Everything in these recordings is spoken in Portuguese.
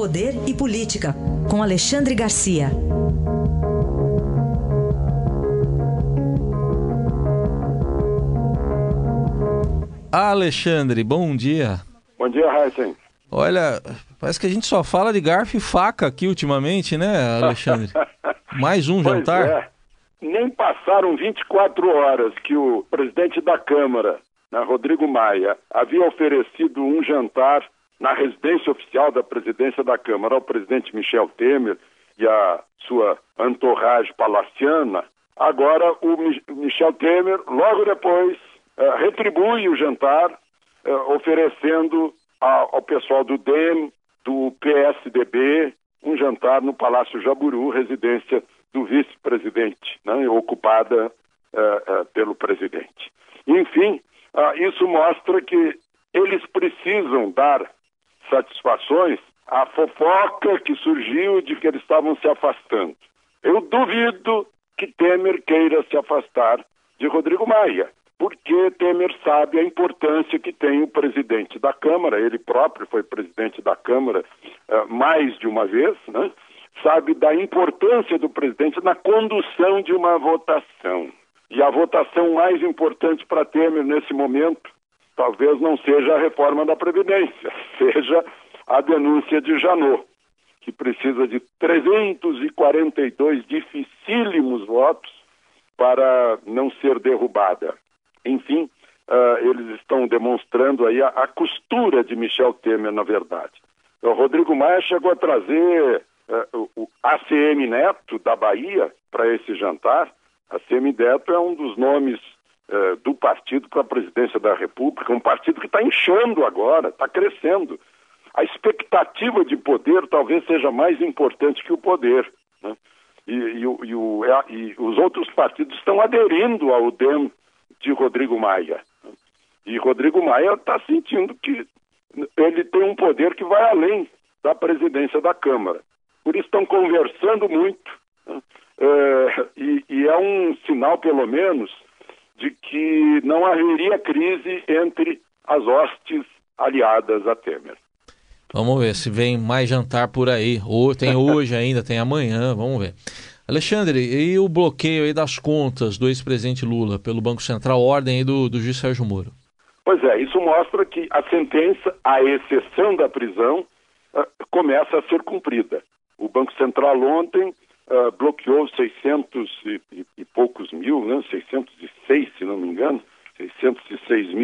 Poder e Política, com Alexandre Garcia. Alexandre, bom dia. Bom dia, Heisen. Olha, parece que a gente só fala de garfo e faca aqui ultimamente, né, Alexandre? Mais um Pois jantar? é. Nem passaram 24 horas que o presidente da Câmara, né, Rodrigo Maia, havia oferecido um jantar na residência oficial da presidência da Câmara ao presidente Michel Temer e a sua entourage palaciana. Agora, o Mi- Michel Temer, logo depois, eh, retribui o jantar, eh, oferecendo ao pessoal do DEM, do PSDB, um jantar no Palácio Jaburu, residência do vice-presidente, né, ocupada eh, pelo presidente. Enfim, ah, isso mostra que eles precisam dar satisfações à fofoca que surgiu de que eles estavam se afastando. Eu duvido que Temer queira se afastar de Rodrigo Maia, porque Temer sabe a importância que tem o presidente da Câmara, ele próprio foi presidente da Câmara eh, mais de uma vez, né? sabe da importância do presidente na condução de uma votação. E a votação mais importante para Temer nesse momento talvez não seja a reforma da Previdência, seja a denúncia de Janot, que precisa de 342 dificílimos votos para não ser derrubada. Enfim, ah, eles estão demonstrando aí a, a costura de Michel Temer, na verdade. O Rodrigo Maia chegou a trazer o, o ACM Neto, da Bahia, para esse jantar. ACM Neto é um dos nomes eh, do partido para a presidência da República, um partido que está inchando agora, está crescendo. A expectativa de poder talvez seja mais importante que o poder. né? E, e e o- é- e os outros partidos estão aderindo ao DEM de Rodrigo Maia. né? E Rodrigo Maia está sentindo que ele tem um poder que vai além da presidência da Câmara. Por isso estão conversando muito. né? É, e, e é um sinal, pelo menos, de que não haveria crise entre as hostes aliadas a Temer. Vamos ver se vem mais jantar por aí. Ou tem hoje ainda, tem amanhã, vamos ver. Alexandre, e o bloqueio das contas do ex-presidente Lula pelo Banco Central, ordem do, do juiz Sérgio Moro? Pois é, isso mostra que a sentença, à exceção da prisão, ah, começa a ser cumprida. O Banco Central ontem ah, bloqueou 600 e, e- e poucos mil, né? 606, se não me engano,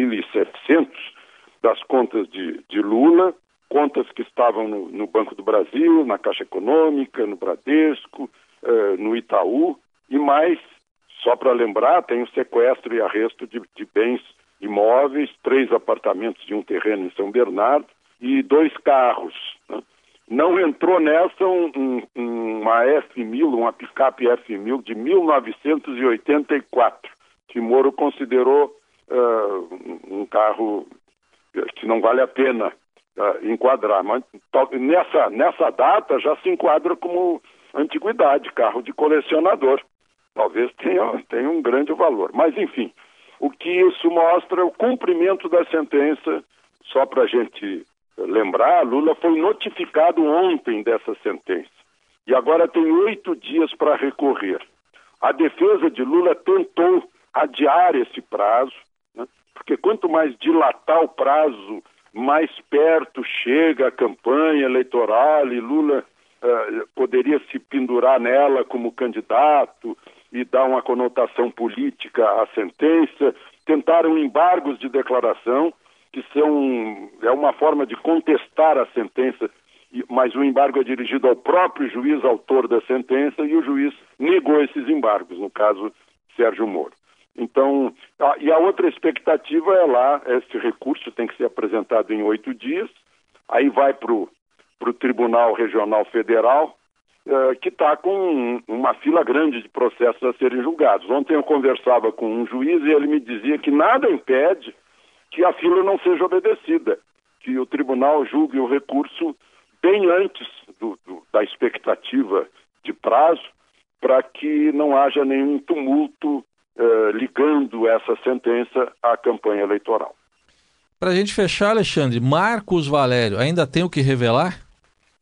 606.700 das contas de, de Lula, contas que estavam no, no Banco do Brasil, na Caixa Econômica, no Bradesco, eh, no Itaú, e mais, só para lembrar, tem o sequestro e arresto de, de bens imóveis, três apartamentos de um terreno em São Bernardo e dois carros. né? Não entrou nessa um- um- uma F1000, uma picape F1000 de 1984, que Moro considerou ah, um carro que não vale a pena ah, enquadrar. Mas nessa, nessa data já se enquadra como antiguidade, carro de colecionador. Talvez tenha, tenha um grande valor. Mas, enfim, o que isso mostra é o cumprimento da sentença. Só para a gente lembrar, Lula foi notificado ontem dessa sentença. E agora tem oito dias para recorrer. A defesa de Lula tentou adiar esse prazo? Porque quanto mais dilatar o prazo, mais perto chega a campanha eleitoral e Lula eh, poderia se pendurar nela como candidato e dar uma conotação política à sentença. Tentaram embargos de declaração, que são é uma forma de contestar a sentença, mas o embargo é dirigido ao próprio juiz autor da sentença e o juiz negou esses embargos, no caso Sérgio Moro. Então, a- e a outra expectativa é lá, esse recurso tem que ser apresentado em oito dias, aí vai para o Tribunal Regional Federal, eh, que está com um- uma fila grande de processos a serem julgados. Ontem eu conversava com um juiz e ele me dizia que nada impede que a fila não seja obedecida, que o tribunal julgue o recurso bem antes do- do- da expectativa de prazo, para que não haja nenhum tumulto eh, ligando essa sentença à campanha eleitoral. Para a gente fechar, Alexandre, Marcos Valério ainda tem o que revelar?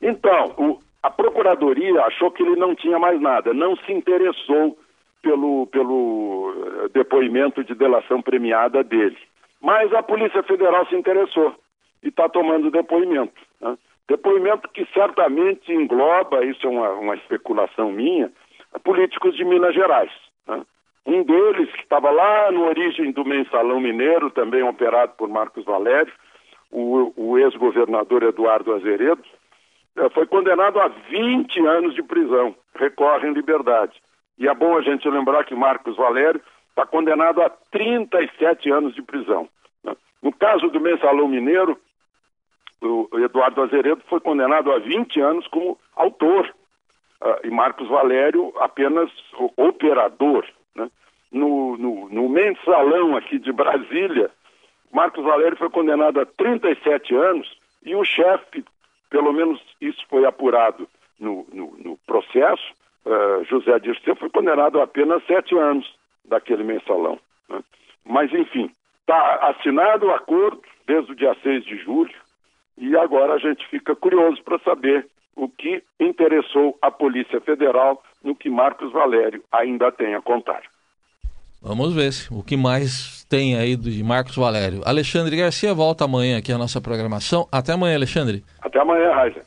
Então, o, a Procuradoria achou que ele não tinha mais nada, não se interessou pelo, pelo eh, depoimento de delação premiada dele. Mas a Polícia Federal se interessou e está tomando depoimento. Né? Depoimento que certamente engloba, isso é uma, uma especulação minha, políticos de Minas Gerais. Né? Um deles, que estava lá no origem do mensalão mineiro, também operado por Marcos Valério, o, o ex-governador Eduardo Azeredo, eh, foi condenado a 20 anos de prisão, recorre em liberdade. E é bom a gente lembrar que Marcos Valério está condenado a 37 anos de prisão. Né? No caso do mensalão mineiro, o Eduardo Azeredo foi condenado a 20 anos como autor uh, e Marcos Valério apenas operador. Né? No, no, no, mensalão aqui de Brasília, Marcos Valério foi condenado a 37 anos e o chefe, pelo menos isso foi apurado no, no, no processo, uh, José Dirceu, foi condenado a apenas sete anos daquele mensalão. Né? Mas, enfim, está assinado o acordo desde o dia 6 de julho, e agora a gente fica curioso para saber o que interessou a Polícia Federal no que Marcos Valério ainda tem a contar. Vamos ver o que mais tem aí de Marcos Valério. Alexandre Garcia volta amanhã aqui a nossa programação. Até amanhã, Alexandre. Até amanhã, Raiza.